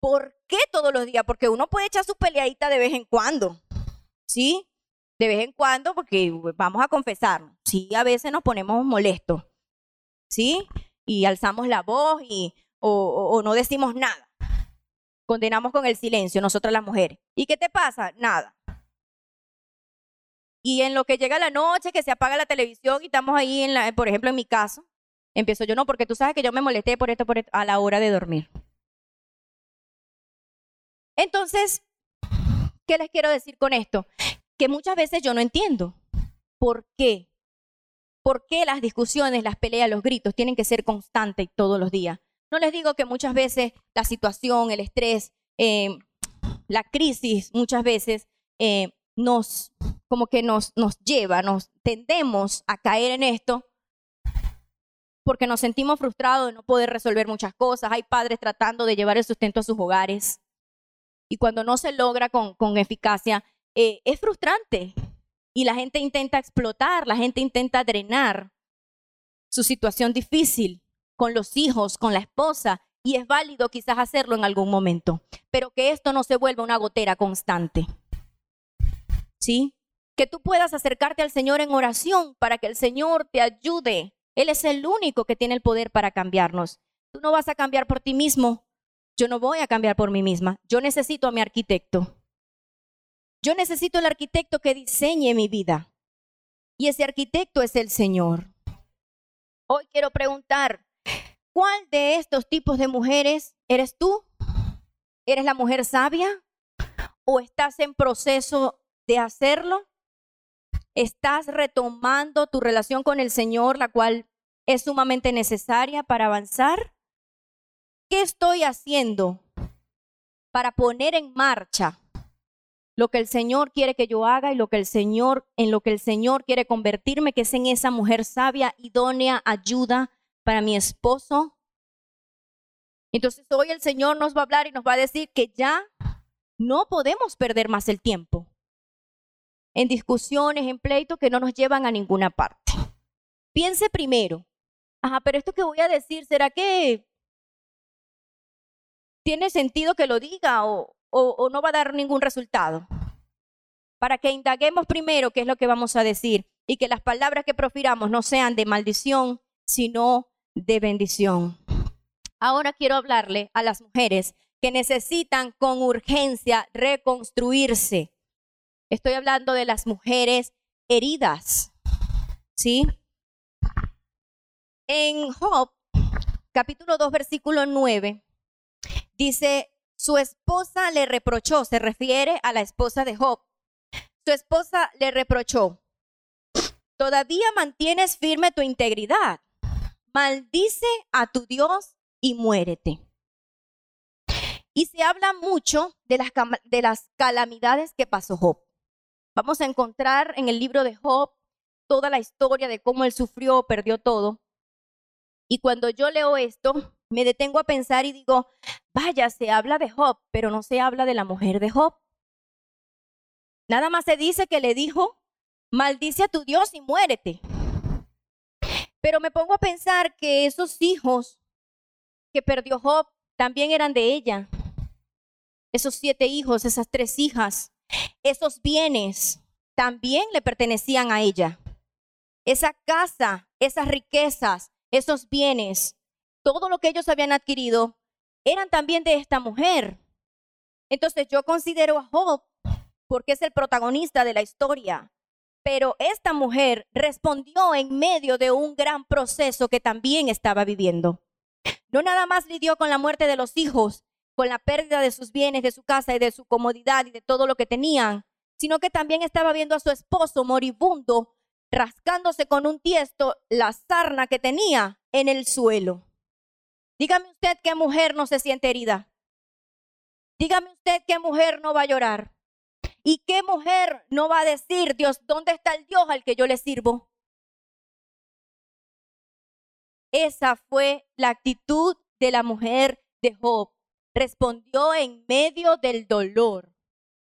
¿Por qué todos los días? Porque uno puede echar su peleadita de vez en cuando. ¿Sí? De vez en cuando, porque vamos a confesarnos. Sí, a veces nos ponemos molestos. ¿Sí? Y alzamos la voz y, o, no decimos nada. Condenamos con el silencio, nosotras las mujeres. ¿Y qué te pasa? Nada. Y en lo que llega la noche, que se apaga la televisión y estamos ahí, en la, por ejemplo, en mi caso, empiezo yo, no, porque tú sabes que yo me molesté por esto, por esto, a la hora de dormir. Entonces, ¿qué les quiero decir con esto? Que muchas veces yo no entiendo por qué. ¿Por qué las discusiones, las peleas, los gritos tienen que ser constantes todos los días? No les digo que muchas veces la situación, el estrés, eh, la crisis, muchas veces eh, nos como que nos, nos lleva, nos tendemos a caer en esto porque nos sentimos frustrados de no poder resolver muchas cosas. Hay padres tratando de llevar el sustento a sus hogares y cuando no se logra con, con eficacia, eh, es frustrante y la gente intenta explotar, la gente intenta drenar su situación difícil con los hijos, con la esposa, y es válido quizás hacerlo en algún momento, pero que esto no se vuelva una gotera constante. ¿Sí? que tú puedas acercarte al Señor en oración para que el Señor te ayude. Él es el único que tiene el poder para cambiarnos. Tú no vas a cambiar por ti mismo. Yo no voy a cambiar por mí misma. Yo necesito a mi arquitecto. Yo necesito el arquitecto que diseñe mi vida. Y ese arquitecto es el Señor. Hoy quiero preguntar, ¿cuál de estos tipos de mujeres eres tú? ¿Eres la mujer sabia? ¿O estás en proceso de hacerlo? estás retomando tu relación con el Señor, la cual es sumamente necesaria para avanzar? ¿Qué estoy haciendo para poner en marcha lo que el Señor quiere que yo haga y lo que el Señor en lo que el Señor quiere convertirme, que es en esa mujer sabia, idónea, ayuda para mi esposo? Entonces hoy el Señor nos va a hablar y nos va a decir que ya no podemos perder más el tiempo en discusiones, en pleitos que no nos llevan a ninguna parte. Piense primero, ajá, pero esto que voy a decir, ¿será que tiene sentido que lo diga o, o no va a dar ningún resultado? Para que indaguemos primero qué es lo que vamos a decir y que las palabras que profiramos no sean de maldición, sino de bendición. Ahora quiero hablarle a las mujeres que necesitan con urgencia reconstruirse Estoy hablando de las mujeres heridas. ¿Sí? En Job, capítulo 2, versículo 9, dice, su esposa le reprochó, se refiere a la esposa de Job. Su esposa le reprochó, todavía mantienes firme tu integridad. Maldice a tu Dios y muérete. Y se habla mucho de las, de las calamidades que pasó Job. Vamos a encontrar en el libro de Job toda la historia de cómo él sufrió, perdió todo. Y cuando yo leo esto, me detengo a pensar y digo, vaya, se habla de Job, pero no se habla de la mujer de Job. Nada más se dice que le dijo, maldice a tu Dios y muérete. Pero me pongo a pensar que esos hijos que perdió Job también eran de ella. Esos siete hijos, esas tres hijas, esos bienes también le pertenecían a ella. Esa casa, esas riquezas, esos bienes, todo lo que ellos habían adquirido, eran también de esta mujer. Entonces yo considero a Job porque es el protagonista de la historia. Pero esta mujer respondió en medio de un gran proceso que también estaba viviendo. No nada más lidió con la muerte de los hijos, con la pérdida de sus bienes, de su casa y de su comodidad y de todo lo que tenían, sino que también estaba viendo a su esposo moribundo rascándose con un tiesto la sarna que tenía en el suelo. Dígame usted qué mujer no se siente herida. Dígame usted qué mujer no va a llorar. ¿Y qué mujer no va a decir, Dios, ¿dónde está el Dios al que yo le sirvo? Esa fue la actitud de la mujer de Job. Respondió en medio del dolor.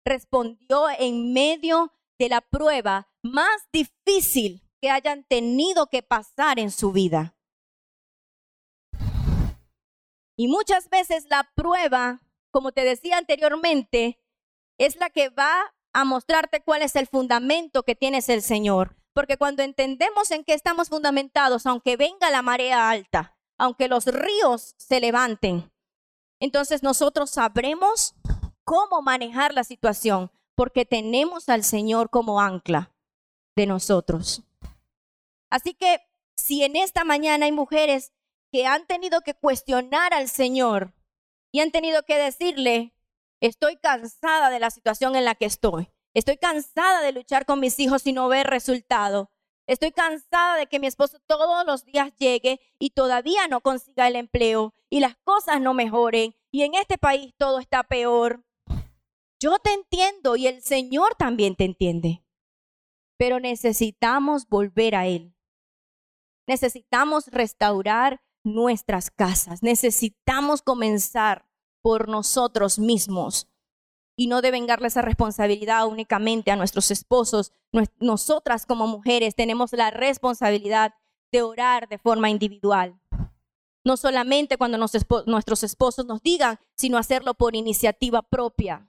Respondió en medio de la prueba más difícil que hayan tenido que pasar en su vida. Y muchas veces la prueba, como te decía anteriormente, es la que va a mostrarte cuál es el fundamento que tienes el Señor. Porque cuando entendemos en qué estamos fundamentados, aunque venga la marea alta, aunque los ríos se levanten, entonces nosotros sabremos cómo manejar la situación, porque tenemos al Señor como ancla de nosotros. Así que si en esta mañana hay mujeres que han tenido que cuestionar al Señor y han tenido que decirle, estoy cansada de la situación en la que estoy, estoy cansada de luchar con mis hijos y no ver resultado, estoy cansada de que mi esposo todos los días llegue y todavía no consiga el empleo y las cosas no mejoren y en este país todo está peor. Yo te entiendo y el Señor también te entiende, pero necesitamos volver a Él. Necesitamos restaurar nuestras casas, necesitamos comenzar por nosotros mismos y no devengarle esa responsabilidad únicamente a nuestros esposos. Nosotras como mujeres tenemos la responsabilidad de orar de forma individual. No solamente cuando nuestros esposos nos digan, sino hacerlo por iniciativa propia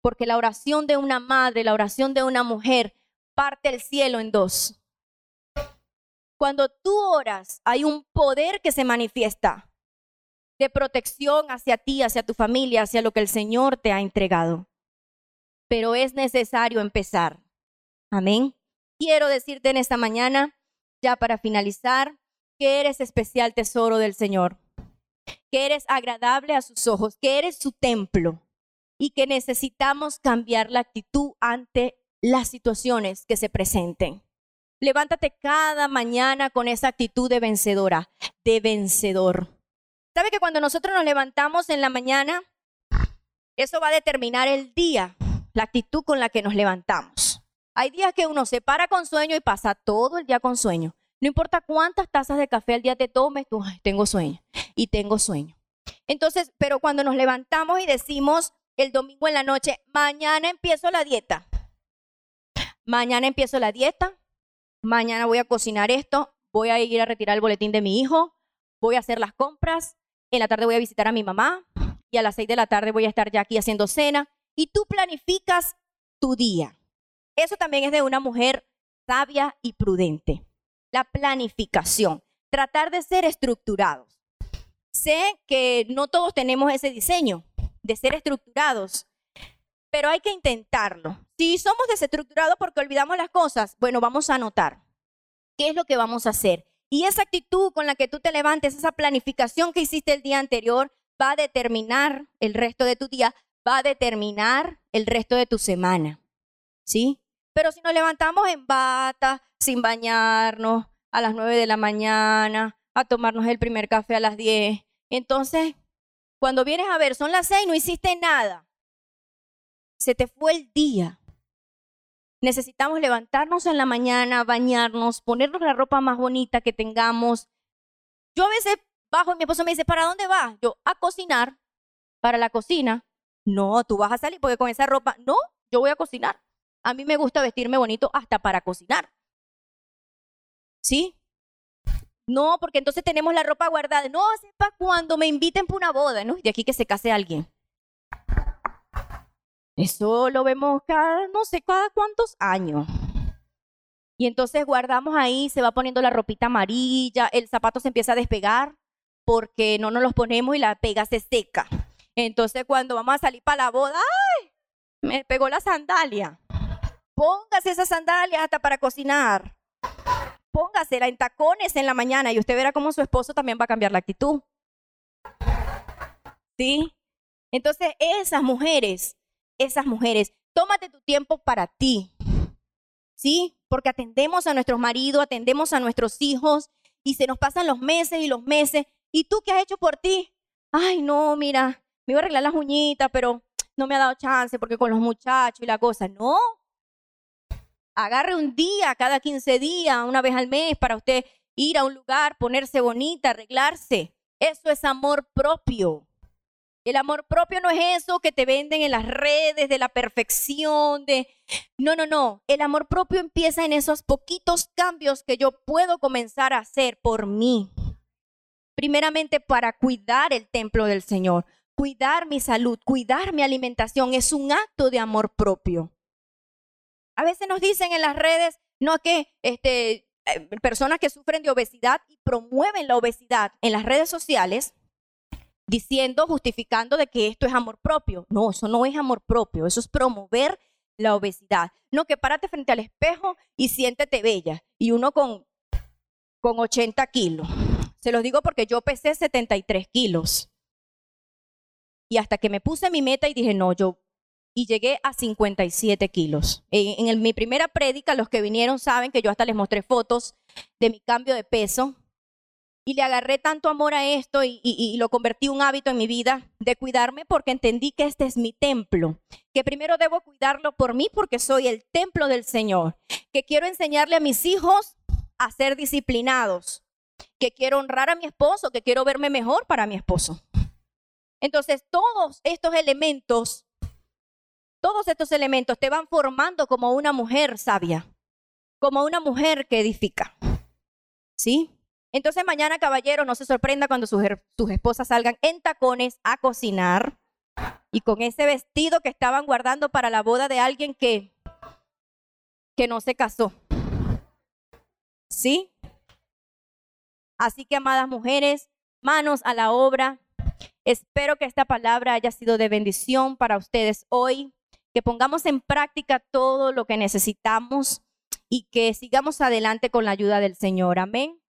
porque la oración de una madre, la oración de una mujer, parte el cielo en dos. Cuando tú oras, hay un poder que se manifiesta de protección hacia ti, hacia tu familia, hacia lo que el Señor te ha entregado. Pero es necesario empezar. Amén. Quiero decirte en esta mañana, ya para finalizar, que eres especial tesoro del Señor, que eres agradable a sus ojos, que eres su templo y que necesitamos cambiar la actitud ante las situaciones que se presenten. Levántate cada mañana con esa actitud de vencedora, de vencedor. ¿Sabe que cuando nosotros nos levantamos en la mañana, eso va a determinar el día, la actitud con la que nos levantamos? Hay días que uno se para con sueño y pasa todo el día con sueño. No importa cuántas tazas de café al día te tomes, tú, tengo sueño y tengo sueño. Entonces, pero cuando nos levantamos y decimos, el domingo en la noche, mañana empiezo la dieta. Mañana empiezo la dieta. Mañana voy a cocinar esto. Voy a ir a retirar el boletín de mi hijo. Voy a hacer las compras. En la tarde voy a visitar a mi mamá. Y a las seis de la tarde voy a estar ya aquí haciendo cena. Y tú planificas tu día. Eso también es de una mujer sabia y prudente. La planificación. Tratar de ser estructurados. Sé que no todos tenemos ese diseño de ser estructurados, pero hay que intentarlo. Si somos desestructurados porque olvidamos las cosas, bueno, vamos a anotar qué es lo que vamos a hacer. Y esa actitud con la que tú te levantes, esa planificación que hiciste el día anterior, va a determinar el resto de tu día, va a determinar el resto de tu semana. ¿Sí? Pero si nos levantamos en bata, sin bañarnos, a las 9 de la mañana, a tomarnos el primer café a las 10, entonces cuando vienes a ver, son las seis, no hiciste nada. Se te fue el día. Necesitamos levantarnos en la mañana, bañarnos, ponernos la ropa más bonita que tengamos, Yo a veces bajo y mi esposo me dice, ¿para dónde vas? Yo, a cocinar, para la cocina. No, tú vas a salir porque con esa ropa, no, yo voy a cocinar. A mí me gusta vestirme bonito hasta para cocinar. ¿Sí? No, porque entonces tenemos la ropa guardada. No, sepa cuando me inviten para una boda, ¿no? De aquí que se case alguien. Eso lo vemos cada, no sé, cada cuántos años. Y entonces guardamos ahí, se va poniendo la ropita amarilla, el zapato se empieza a despegar porque no nos los ponemos y la pega se seca. Entonces cuando vamos a salir para la boda, ¡ay! Me pegó la sandalia. Póngase esa sandalia hasta para cocinar. Póngasela en tacones en la mañana y usted verá cómo su esposo también va a cambiar la actitud. ¿Sí? Entonces esas mujeres, esas mujeres, tómate tu tiempo para ti. ¿Sí? Porque atendemos a nuestros maridos, atendemos a nuestros hijos y se nos pasan los meses y los meses. ¿Y tú qué has hecho por ti? Ay, no, mira, me iba a arreglar las uñitas, pero no me ha dado chance porque con los muchachos y la cosa. No. Agarre un día cada 15 días, una vez al mes, para usted ir a un lugar, ponerse bonita, arreglarse. Eso es amor propio. El amor propio no es eso que te venden en las redes de la perfección, de... No, no, no. El amor propio empieza en esos poquitos cambios que yo puedo comenzar a hacer por mí. Primeramente para cuidar el templo del Señor, cuidar mi salud, cuidar mi alimentación. Es un acto de amor propio. A veces nos dicen en las redes, no que este, eh, personas que sufren de obesidad y promueven la obesidad en las redes sociales diciendo, justificando de que esto es amor propio. No, eso no es amor propio, eso es promover la obesidad. No, que párate frente al espejo y siéntete bella. Y uno con, con 80 kilos. Se los digo porque yo pesé 73 kilos. Y hasta que me puse mi meta y dije, no, yo... Y llegué a 57 kilos. En, en mi primera prédica, los que vinieron saben que yo hasta les mostré fotos de mi cambio de peso y le agarré tanto amor a esto y, lo convertí un hábito en mi vida de cuidarme porque entendí que este es mi templo, que primero debo cuidarlo por mí porque soy el templo del Señor, que quiero enseñarle a mis hijos a ser disciplinados, que quiero honrar a mi esposo, que quiero verme mejor para mi esposo. Entonces, todos estos elementos, todos estos elementos te van formando como una mujer sabia, como una mujer que edifica. ¿Sí? Entonces mañana, caballero, no se sorprenda cuando sus, esposas salgan en tacones a cocinar y con ese vestido que estaban guardando para la boda de alguien que, que no se casó. ¿Sí? Así que, amadas mujeres, manos a la obra. Espero que esta palabra haya sido de bendición para ustedes hoy, que pongamos en práctica todo lo que necesitamos y que sigamos adelante con la ayuda del Señor. Amén.